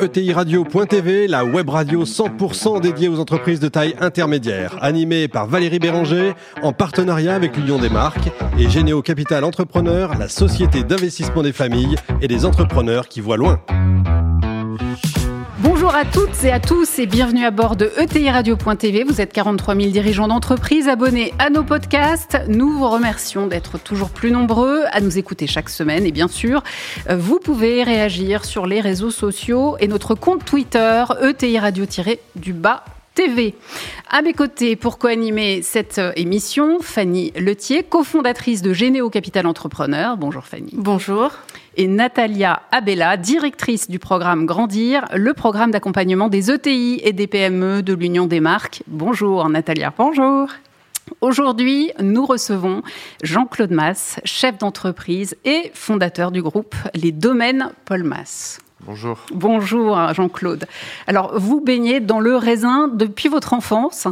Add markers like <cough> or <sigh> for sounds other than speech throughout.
ETIRadio.tv, la web radio 100% dédiée aux entreprises de taille intermédiaire, animée par Valérie Béranger, en partenariat avec l'Union des marques et Généo Capital Entrepreneur, la société d'investissement des familles et des entrepreneurs qui voient loin. Bonjour à toutes et à tous et bienvenue à bord de ETI Radio.tv. Vous êtes 43 000 dirigeants d'entreprise abonnés à nos podcasts. Nous vous remercions d'être toujours plus nombreux à nous écouter chaque semaine et bien sûr, vous pouvez réagir sur les réseaux sociaux et notre compte Twitter ETI Radio-du-bas TV. À mes côtés, pour co-animer cette émission, Fanny Letier, cofondatrice de Généo Capital Entrepreneur. Bonjour Fanny. Bonjour. Et Natalia Abella, directrice du programme Grandir, le programme d'accompagnement des ETI et des PME de l'Union des marques. Bonjour Natalia. Bonjour. Aujourd'hui, nous recevons Jean-Claude Mass, chef d'entreprise et fondateur du groupe Les Domaines Paul Mass. Bonjour. Bonjour Jean-Claude. Alors vous baignez dans le raisin depuis votre enfance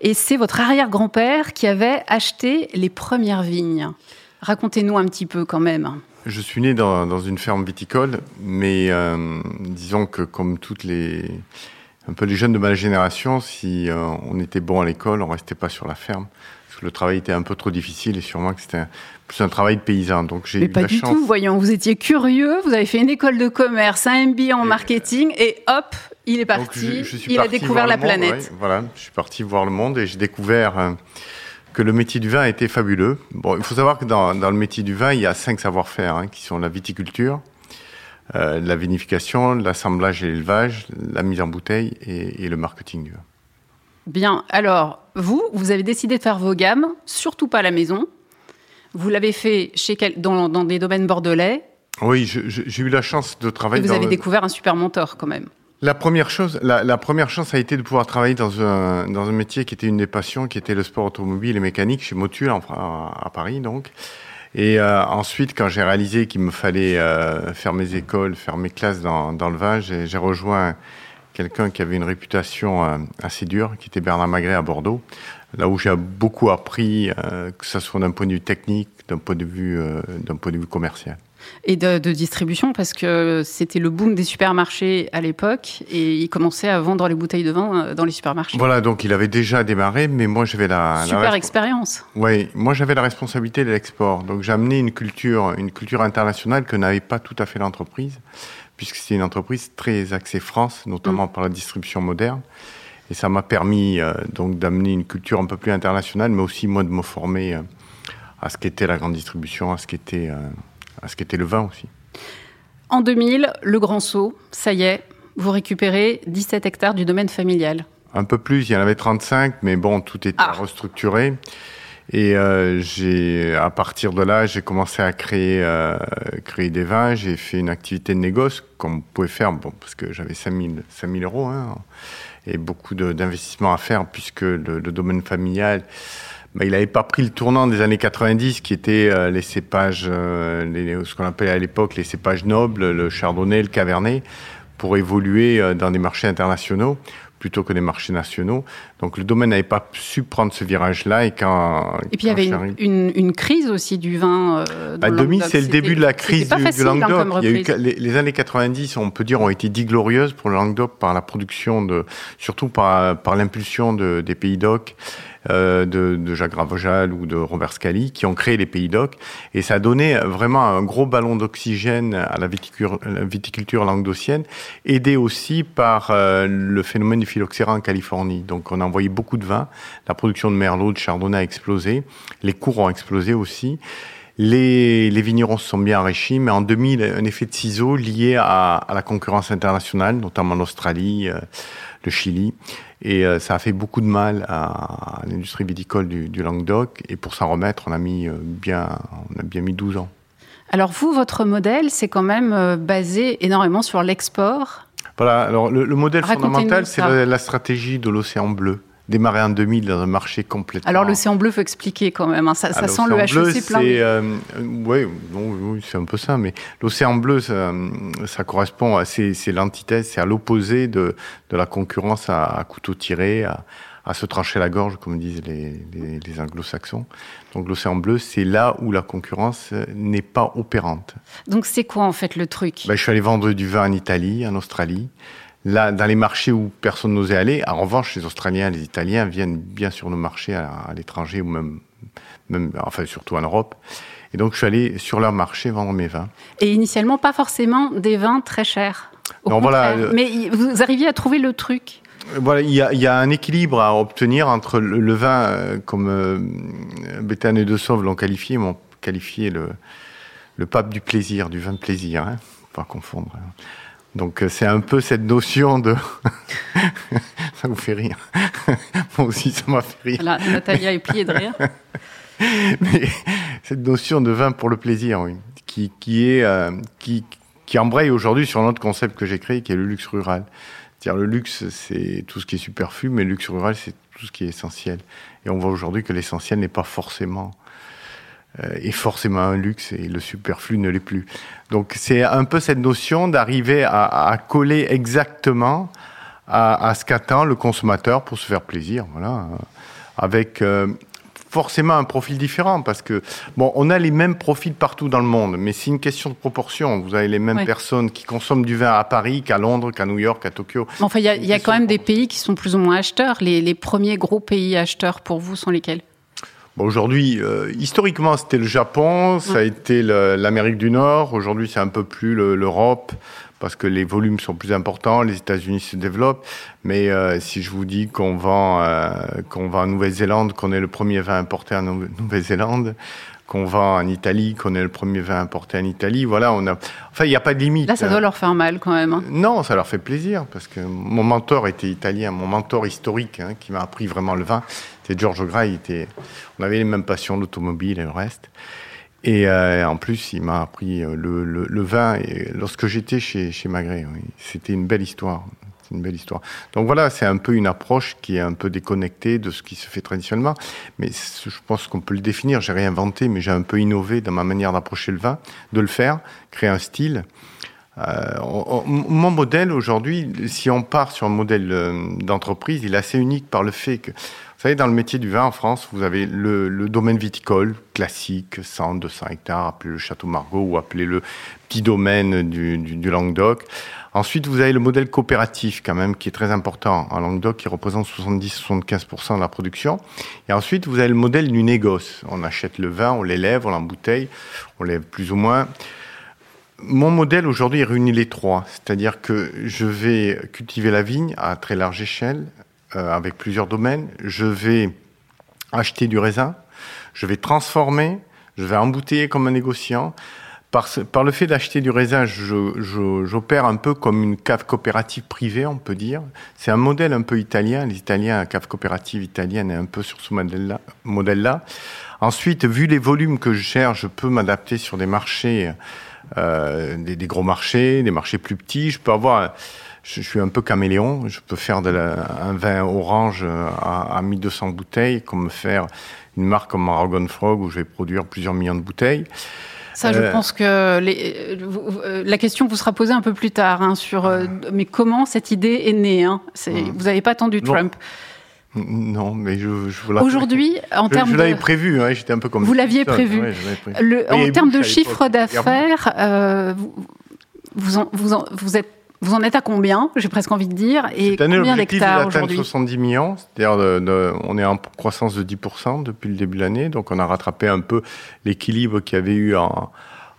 et c'est votre arrière-grand-père qui avait acheté les premières vignes. Racontez-nous un petit peu quand même. Je suis né dans, une ferme viticole, mais euh, disons que comme toutes les un peu les jeunes de ma génération, si euh, on était bon à l'école, on restait pas sur la ferme parce que le travail était un peu trop difficile et sûrement que c'était plus un travail de paysan. Donc j'ai Mais pas du tout, voyons, vous étiez curieux, vous avez fait une école de commerce, un MBA en marketing et hop, il est parti, il a découvert la planète. voilà, je suis parti voir le monde et j'ai découvert euh, que le métier du vin était fabuleux. Bon, il faut savoir que dans, le métier du vin, il y a cinq savoir-faire hein, qui sont la viticulture, euh, la vinification, l'assemblage et l'élevage, la mise en bouteille et, et le marketing du vin. Bien, alors vous, vous avez décidé de faire vos gammes, surtout pas à la maison. Vous l'avez fait chez dans, des domaines bordelais. Oui, j'ai eu la chance de travailler. Et vous avez découvert un super mentor quand même. La première chose, la, première chance a été de pouvoir travailler dans un, dans un métier qui était une des passions, qui était le sport automobile et mécanique chez Motul à, Paris donc. Et euh, ensuite, quand j'ai réalisé qu'il me fallait euh, faire mes écoles, faire mes classes dans, dans le vin, j'ai rejoint quelqu'un qui avait une réputation euh, assez dure, qui était Bernard Magret à Bordeaux, là où j'ai beaucoup appris, euh, que ce soit d'un point de vue technique, d'un point de vue, euh, d'un point de vue commercial. Et de, distribution, parce que c'était le boom des supermarchés à l'époque, et il commençait à vendre les bouteilles de vin dans les supermarchés. Voilà, donc il avait déjà démarré, mais moi j'avais la super expérience. Oui, moi j'avais la responsabilité de l'export, donc j'ai amené une culture, une culture internationale que n'avait pas tout à fait l'entreprise puisque c'est une entreprise très axée France, notamment mm. par la distribution moderne. Et ça m'a permis euh, donc d'amener une culture un peu plus internationale, mais aussi moi de me former euh, à ce qu'était la grande distribution, à ce qu'était euh, à ce qu'était le vin aussi. En 2000, le grand saut, ça y est, vous récupérez 17 hectares du domaine familial. Un peu plus, il y en avait 35, mais bon, tout était ah. restructuré. Et euh, j'ai, à partir de là, j'ai commencé à créer, euh, créer des vins. J'ai fait une activité de négoce, comme vous pouvez faire, bon, parce que j'avais 5000, 5000 euros, hein, et beaucoup d'investissements à faire, puisque le, le domaine familial, bah, il n'avait pas pris le tournant des années 90, qui étaient euh, les cépages, euh, les, ce qu'on appelait à l'époque les cépages nobles, le chardonnay, le cabernet, pour évoluer euh, dans des marchés internationaux plutôt que des marchés nationaux. Donc le domaine n'avait pas su prendre ce virage-là et quand... Et puis il y avait une, une, crise aussi du vin. Euh, bah, 2000, c'est le début de la crise du, du, hein, Languedoc. il y a eu, les, les, années 90, on peut dire, ont été dit glorieuses pour le Languedoc par la production de, surtout par, par l'impulsion de, des pays d'oc de, de, Jacques Ravojal ou de Robert Scali, qui ont créé les pays d'oc. Et ça a donné vraiment un gros ballon d'oxygène à la viticulture, viticulture languedocienne, aidé aussi par euh, le phénomène du phylloxéra en Californie. Donc on a envoyé beaucoup de vin, la production de merlot, de chardonnay a explosé, les cours ont explosé aussi. Les, les, vignerons se sont bien enrichis, mais en 2000, un effet de ciseau lié à, à la concurrence internationale, notamment l'Australie, euh, le Chili, et euh, ça a fait beaucoup de mal à, l'industrie viticole du, du, Languedoc. Et pour s'en remettre, on a mis euh, bien, on a bien mis 12 ans. Alors vous, votre modèle, c'est quand même euh, basé énormément sur l'export. Voilà. Alors le, le modèle fondamental, c'est la, la, stratégie de l'océan bleu démarré en 2000 dans un marché complètement. Alors l'océan bleu, faut expliquer quand même. Hein. Ça, ça sent le HEC plein. Euh, oui, oui c'est un peu ça. Mais l'océan bleu, ça, ça, correspond à c'est l'antithèse, c'est à l'opposé de, de la concurrence à, à, couteau tiré, à, à se trancher la gorge, comme disent les, les, anglo-saxons. Donc l'océan bleu, c'est là où la concurrence n'est pas opérante. Donc c'est quoi en fait le truc? Ben, Je suis allé vendre du vin en Italie, en Australie. Là, dans les marchés où personne n'osait aller, en revanche, les Australiens, les Italiens viennent bien sur nos marchés à, à l'étranger ou même, même, enfin surtout en Europe. Et donc, je suis allé sur leur marché vendre mes vins. Et initialement, pas forcément des vins très chers. non, voilà, euh, Mais vous arriviez à trouver le truc voilà, il y, a, il y, a, un équilibre à obtenir entre le, vin, euh, comme euh, Béthane et De Sauve l'ont qualifié, m'ont qualifié le, le pape du plaisir, du vin de plaisir, hein, pas confondre. Hein. Donc euh, c'est un peu cette notion de... <laughs> ça vous fait rire. <laughs> Moi aussi, ça m'a fait rire. Là, Natalia est pliée de rire. <laughs> Mais cette notion de vin pour le plaisir, oui, qui, qui est euh, qui, qui embraye aujourd'hui sur un autre concept que j'ai créé, qui est le luxe rural. C'est-à-dire le luxe, c'est tout ce qui est superflu, mais le luxe rural, c'est tout ce qui est essentiel. Et on voit aujourd'hui que l'essentiel n'est pas forcément est forcément un luxe et le superflu ne l'est plus. Donc c'est un peu cette notion d'arriver à, à, coller exactement à, à ce qu'attend le consommateur pour se faire plaisir, voilà, avec euh, forcément un profil différent parce que bon, on a les mêmes profils partout dans le monde, mais c'est une question de proportion. Vous avez les mêmes personnes qui consomment du vin à Paris qu'à Londres, qu'à New York, qu'à Tokyo. Enfin, il y a, y a quand même des pays qui sont plus ou moins acheteurs. Les, les premiers gros pays acheteurs pour vous sont lesquels? Bon, Aujourd'hui, euh, historiquement, c'était le Japon, ça a été l'Amérique du Nord. Aujourd'hui, c'est un peu plus l'Europe parce que les volumes sont plus importants, les États-Unis se développent. Mais euh, si je vous dis qu'on vend, euh, qu'on vend en Nouvelle-Zélande, qu'on est le premier vin importé en Nouvelle-Zélande, qu'on vend en Italie, qu'on est le premier vin importé en Italie, voilà, on a. Enfin, il n'y a pas de limite. Là, ça doit leur faire mal quand même. Hein. Non, ça leur fait plaisir parce que mon mentor était italien, mon mentor historique, hein, qui m'a appris vraiment le vin, c'est Gras. était, on avait les mêmes passions, l'automobile et le reste. Et euh, en plus, il m'a appris euh, le, le, le, vin et lorsque j'étais chez, chez Magret. Oui. C'était une belle histoire. C'est une belle histoire. Donc voilà, c'est un peu une approche qui est un peu déconnectée de ce qui se fait traditionnellement. Mais je pense qu'on peut le définir. J'ai réinventé, mais j'ai un peu innové dans ma manière d'approcher le vin, de le faire, créer un style. Euh, mon modèle aujourd'hui, si on part sur un modèle euh, d'entreprise, il est assez unique par le fait que vous savez, dans le métier du vin en France, vous avez le, le domaine viticole classique, 100, 200 hectares, appelé le Château Margaux ou appelé le petit domaine du, du, du, Languedoc. Ensuite, vous avez le modèle coopératif quand même, qui est très important en Languedoc, qui représente 70-75% de la production. Et ensuite, vous avez le modèle du négoce. On achète le vin, on l'élève, on l'embouteille, on l'élève plus ou moins. Mon modèle aujourd'hui réunit les trois, c'est-à-dire que je vais cultiver la vigne à très large échelle, avec plusieurs domaines. Je vais acheter du raisin, je vais transformer, je vais embouteiller comme un négociant. Par, par le fait d'acheter du raisin, j'opère un peu comme une cave coopérative privée, on peut dire. C'est un modèle un peu italien. Les Italiens, la cave coopérative italienne est un peu sur ce modèle-là. Modèle -là. Ensuite, vu les volumes que je cherche, je peux m'adapter sur des marchés, euh, des, des, gros marchés, des marchés plus petits. Je peux avoir je, suis un peu caméléon. Je peux faire de la, un vin orange à, à 1200 bouteilles, comme faire une marque comme Aragon Frog où je vais produire plusieurs millions de bouteilles. Ça, je euh, pense que les, euh, la question vous sera posée un peu plus tard hein, sur euh, mais comment cette idée est née. Hein? Mmh. Vous n'avez pas attendu Trump. Non, mais je, je Aujourd'hui, en termes je, je l'avais prévu, hein, j'étais un peu comme vous l'aviez prévu. Ouais, prévu. Le, en termes de chiffre d'affaires, euh, vous, vous, en, vous, en, vous êtes vous en êtes à combien J'ai presque envie de dire. Et Cette année, combien d'hectares aujourd'hui 70 millions. C'est-à-dire, on est en croissance de 10% depuis le début de l'année. Donc, on a rattrapé un peu l'équilibre qu'il y avait eu en,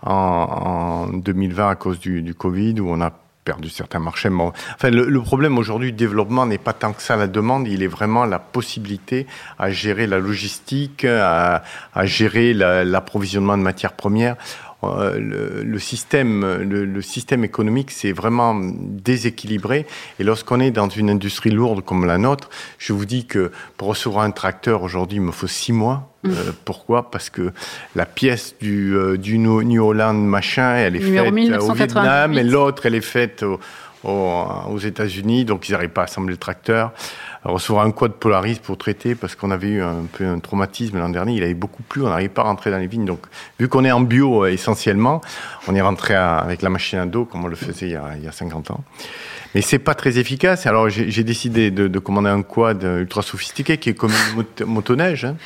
en, en, 2020 à cause du, du, Covid, où on a perdu certains marchés. Enfin, le, le problème aujourd'hui du développement n'est pas tant que ça la demande, il est vraiment la possibilité à gérer la logistique, à, à gérer l'approvisionnement de matières premières. Euh, le, le, système, le, le système économique s'est vraiment déséquilibré. Et lorsqu'on est dans une industrie lourde comme la nôtre, je vous dis que pour recevoir un tracteur aujourd'hui, il me faut six mois. Mmh. Euh, pourquoi? Parce que la pièce du, euh, du New Holland machin, elle est faite au Vietnam, et l'autre, elle est faite au, aux, États-Unis, donc ils n'arrivent pas à assembler le tracteur. Recevoir un quad Polaris pour traiter parce qu'on avait eu un peu un traumatisme l'an dernier. Il avait beaucoup plu, on n'arrive pas à rentrer dans les vignes. Donc, vu qu'on est en bio euh, essentiellement, on est rentré avec la machine à dos comme on le faisait il y a, il y a 50 ans. Mais c'est pas très efficace. Alors, j'ai décidé de, de, commander un quad ultra sophistiqué qui est comme une motoneige. Hein.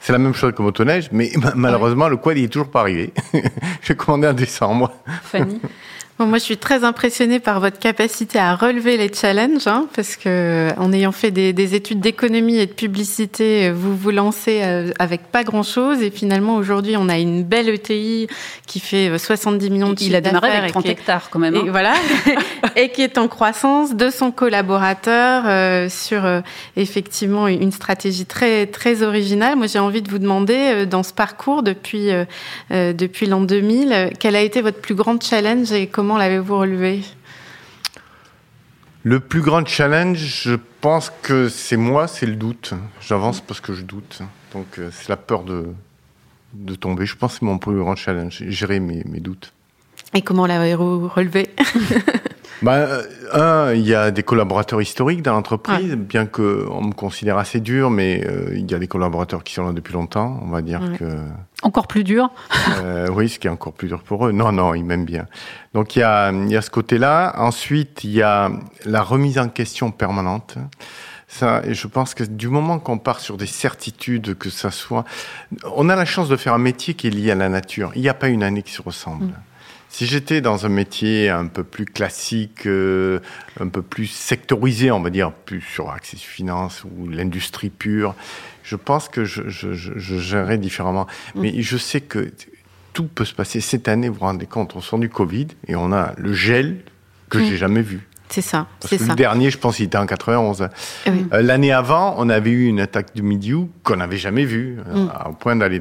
C'est la même chose que motoneige, mais malheureusement, le quad, il est toujours pas arrivé. <laughs> J'ai commandé en décembre. Fanny? Moi, je suis très impressionnée par votre capacité à relever les challenges, hein, parce que en ayant fait des, études d'économie et de publicité, vous vous lancez euh, avec pas grand-chose, et finalement aujourd'hui, on a une belle ETI qui fait 70 euh, millions de Il a démarré avec 30 hectares quand même. Et hein. voilà, <laughs> et qui est en croissance, de son collaborateur euh, sur effectivement une stratégie très très originale. Moi, j'ai envie de vous demander dans ce parcours depuis depuis l'an 2000, quel a été votre plus grand challenge et comment Comment l'avez-vous relevé? Le plus grand challenge, je pense que c'est moi, c'est le doute. J'avance parce que je doute. Donc euh, c'est la peur de, de tomber. Je pense que c'est mon plus grand challenge, gérer mes, mes doutes. Et comment l'avez-vous relevé? <laughs> bah, Un, il y a des collaborateurs historiques dans l'entreprise, bien qu'on me considère assez dur, mais euh, il y a des collaborateurs qui sont là depuis longtemps. On va dire que. Encore plus dur euh, Oui, ce qui est encore plus dur pour eux. Non, non, ils m'aiment bien. Donc il y a, il y a ce côté-là. Ensuite, il y a la remise en question permanente. Ça, et je pense que du moment qu'on part sur des certitudes, que ça soit, on a la chance de faire un métier qui est lié à la nature. Il n'y a pas une année qui se ressemble. Mm. Si j'étais dans un métier un peu plus classique, euh, un peu plus sectorisé, on va dire, plus sur Access Finance ou l'industrie pure, je pense que je, je, je, gérerais différemment. Mm. Mais je sais que tout peut se passer. Cette année, vous vous rendez compte, on sort du Covid et on a le gel que mm. j'ai jamais vu. C'est ça. c'est ça. Le dernier, je pense, il était en 91. Eh euh, l'année avant, on avait eu une attaque du Midiou qu'on n'avait jamais vue, euh, mm. au point d'aller.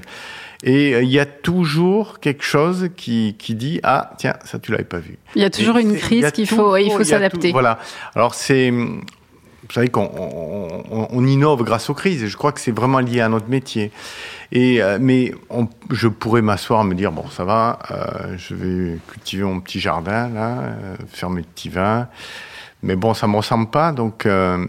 Et euh, il y a toujours quelque chose qui, qui dit ah tiens ça tu l'avais pas vu. Il y a toujours une crise qu'il faut il faut s'adapter. Voilà. Alors c'est vous savez qu'on on, innove grâce aux crises. Et je crois que c'est vraiment lié à notre métier. Et euh, mais on, je pourrais m'asseoir et me dire bon ça va, euh, je vais cultiver mon petit jardin là, faire mes petits vins. Mais bon, ça me ressemble pas, donc. Euh,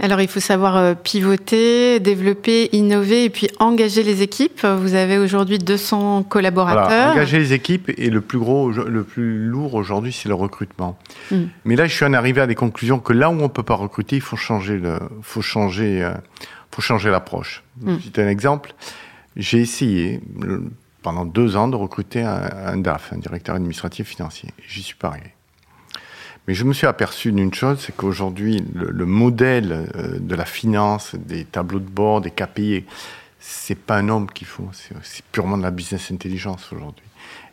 Alors, il faut savoir euh, pivoter, développer, innover et puis engager les équipes. Vous avez aujourd'hui 200 collaborateurs. engager les équipes et le plus gros, le plus lourd aujourd'hui, c'est le recrutement. Hmm. Mais là, je suis en arrivé à des conclusions que là où on peut pas recruter, il faut changer le, faut changer, euh, faut changer l'approche. Hmm. C'est un exemple. J'ai essayé pendant deux ans de recruter un, un DAF, un directeur administratif financier. J'y suis pas arrivé. Mais je me suis aperçu d'une chose, c'est qu'aujourd'hui, le, modèle euh, de la finance, des tableaux de bord, des KPI, c'est pas un homme qu'il faut, c'est purement de la business intelligence aujourd'hui.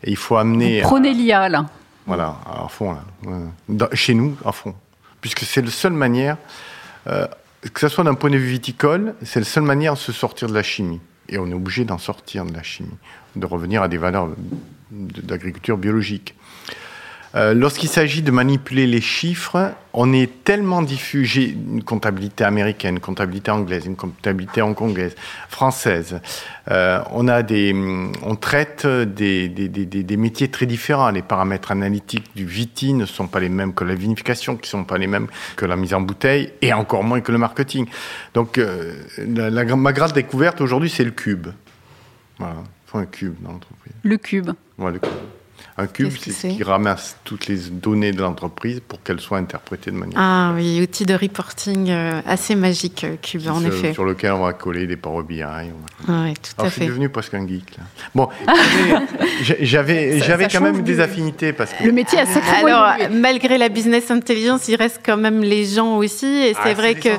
Et il faut amener. prenez l'IA là. Voilà, à fond là. chez nous, à fond. Puisque c'est la seule manière, euh, que ce soit d'un point de vue viticole, c'est la seule manière de se sortir de la chimie. Et on est obligé d'en sortir de la chimie, de revenir à des valeurs d'agriculture biologique. Euh, lorsqu'il s'agit de manipuler les chiffres, on est tellement diffusé une comptabilité américaine, une comptabilité anglaise, une comptabilité hongkongaise, française. Euh, on a des, on traite des, des, des, des, métiers très différents. Les paramètres analytiques du VITI ne sont pas les mêmes que la vinification, qui sont pas les mêmes que la mise en bouteille, et encore moins que le marketing. Donc, euh, la, ma grande découverte aujourd'hui, c'est le cube. Voilà, il faut un cube dans l'entreprise. Le cube. Voilà, le cube. Un cube, c'est ce qui ramasse toutes les données de l'entreprise pour qu'elles soient interprétées de manière. Ah oui, outil de reporting euh, assez magique, euh, Cube, en effet. Sur lequel on va coller des Power BI. Ah, oui, tout à fait. Je suis devenu presque un geek. Là. Bon, j'avais, j'avais quand même des affinités parce que. Le métier a sacrément. Alors, malgré la business intelligence, il reste quand même les gens aussi. Et c'est ah, vrai que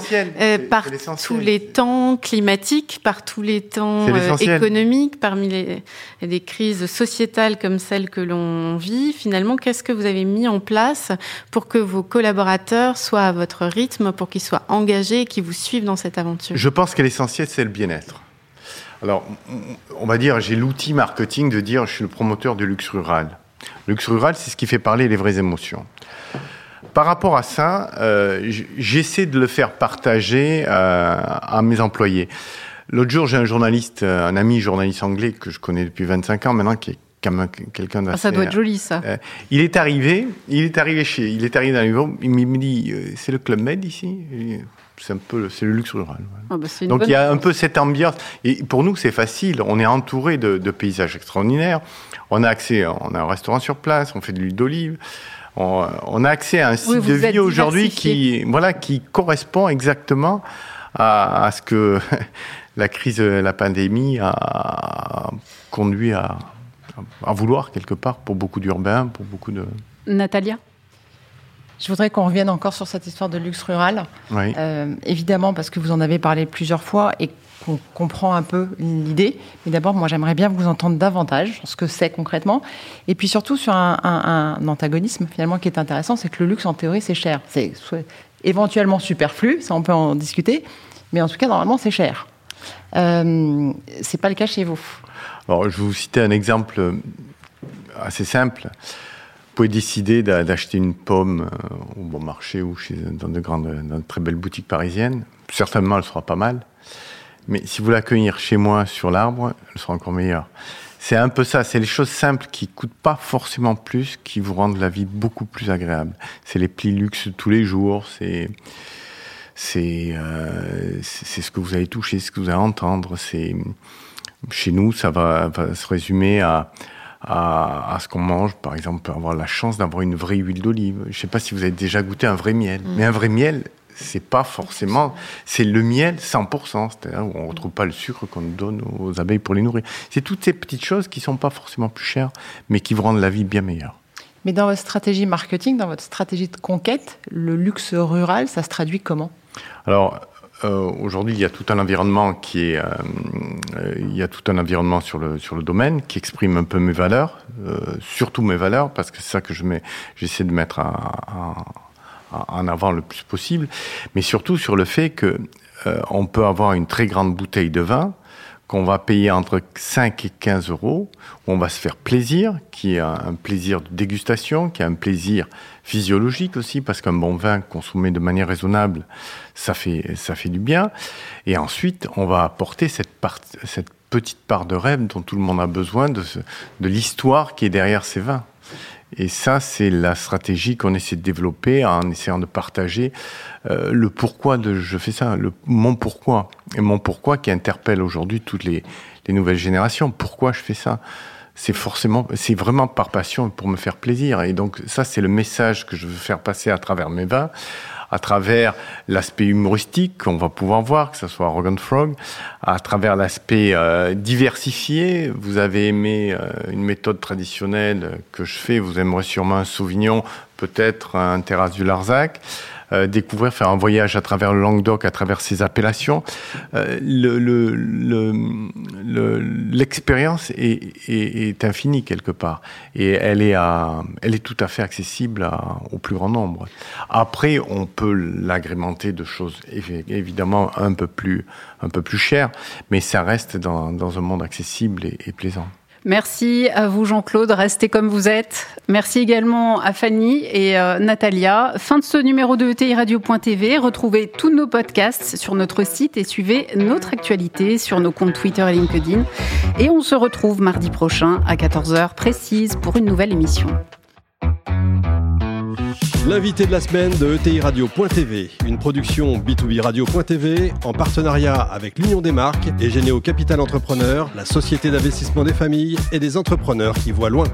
euh, par tous les temps climatiques, par tous les temps économiques, parmi les, les crises sociétales comme celles que l'on vit, finalement, qu'est-ce que vous avez mis en place pour que vos collaborateurs soient à votre rythme, pour qu'ils soient engagés et qu'ils vous suivent dans cette aventure? Je pense que l'essentiel, c'est le bien-être. Alors, on va dire, j'ai l'outil marketing de dire je suis le promoteur du luxe rural. Le luxe rural, c'est ce qui fait parler les vraies émotions. Par rapport à ça, euh, j'essaie de le faire partager euh, à mes employés. L'autre jour, j'ai un journaliste, un ami journaliste anglais que je connais depuis 25 ans maintenant, qui est quelqu'un d'assez. Ah, ça doit être joli, ça. il est arrivé, il est arrivé chez, il est arrivé dans le il me dit, c'est le Club Med ici? C'est un peu c'est le luxe rural. Ah, bah, Donc il y a un peu cette ambiance. Et pour nous, c'est facile. On est entouré de, paysages extraordinaires. On a accès, on a un restaurant sur place, on fait de l'huile d'olive. On, a accès à un site de vie aujourd'hui qui, voilà, qui correspond exactement à, ce que <laughs> la crise, la pandémie a conduit à, à vouloir quelque part pour beaucoup d'urbains, pour beaucoup de. Natalia? Je voudrais qu'on revienne encore sur cette histoire de luxe rural. Euh, évidemment, parce que vous en avez parlé plusieurs fois et qu'on comprend un peu l'idée. Mais d'abord, moi, j'aimerais bien vous entendre davantage sur ce que c'est concrètement. Et puis surtout sur un, antagonisme, finalement, qui est intéressant, c'est que le luxe, en théorie, c'est cher. C'est éventuellement superflu, ça, on peut en discuter. Mais en tout cas, normalement, c'est cher. Euh, c'est pas le cas chez vous. Alors, je vais vous citer un exemple assez simple. Vous pouvez décider d'acheter une pomme euh, au bon marché ou dans, de très belles boutiques parisiennes. Certainement, elle sera pas mal. Mais si vous l'accueillir chez moi sur l'arbre, elle sera encore meilleure. C'est un peu ça, c'est les choses simples qui coûtent pas forcément plus, qui vous rendent la vie beaucoup plus agréable. C'est les plis luxe tous les jours, c'est c'est euh, ce que vous allez toucher, ce que vous allez entendre. C'est chez nous, ça va, va se résumer à à, ce qu'on mange. Par exemple, avoir la chance d'avoir une vraie huile d'olive. Je ne sais pas si vous avez déjà goûté un vrai miel, mm. mais un vrai miel, c'est pas forcément, c'est le miel 100%, c'est-à-dire où on retrouve pas le sucre qu'on donne aux abeilles pour les nourrir. C'est toutes ces petites choses qui sont pas forcément plus chères, mais qui vous rendent la vie bien meilleure. Mais dans votre stratégie marketing, dans votre stratégie de conquête, le luxe rural, ça se traduit comment? Alors, euh, aujourd'hui, il y a tout un environnement qui est, euh, il y a tout un environnement sur le sur le domaine qui exprime un peu mes valeurs, euh, surtout mes valeurs, parce que c'est ça que je mets, j'essaie de mettre en avant le plus possible, mais surtout sur le fait que on peut avoir une très grande bouteille de vin qu'on va payer entre 5 et 15 euros, où on va se faire plaisir, qui est un plaisir de dégustation, qui est un plaisir physiologique aussi, parce qu'un bon vin consommé de manière raisonnable, ça fait, du bien. Et ensuite, on va apporter cette, petite part de rêve dont tout le monde a besoin, de l'histoire qui est derrière ces vins. Et ça, c'est la stratégie qu'on essaie de développer en essayant de partager euh, le pourquoi de je fais ça, le, mon pourquoi. Et mon pourquoi qui interpelle aujourd'hui toutes les, les nouvelles générations. Pourquoi je fais ça? C'est forcément, c'est vraiment par passion pour me faire plaisir. Et donc ça, c'est le message que je veux faire passer à travers mes vins, à travers l'aspect humoristique qu'on va pouvoir voir, que ce soit Rogan Frog, à travers l'aspect euh, diversifié. Vous avez aimé euh, une méthode traditionnelle que je fais, vous aimerez sûrement un Sauvignon, peut-être un Terrasse du Larzac. Euh, découvrir, faire un voyage à travers le Languedoc, à travers ses appellations. Euh, l'expérience le, est, infinie quelque part et elle est, tout à fait accessible au plus grand nombre. Après, on peut l'agrémenter de choses évidemment un peu plus, chères, mais ça reste dans un monde accessible et plaisant. Merci à vous Jean-Claude, restez comme vous êtes. Merci également à Fanny et euh, Natalia. Fin de ce numéro de ETI Radio.tv. Retrouvez tous nos podcasts sur notre site et suivez notre actualité sur nos comptes Twitter et LinkedIn. Et on se retrouve mardi prochain à 14h précise pour une nouvelle émission. L'invité de la semaine de ETI Radio.tv, une production B2B Radio.tv en partenariat avec l'Union des marques et Généo Capital Entrepreneur, la société d'investissement des familles et des entrepreneurs qui voient loin.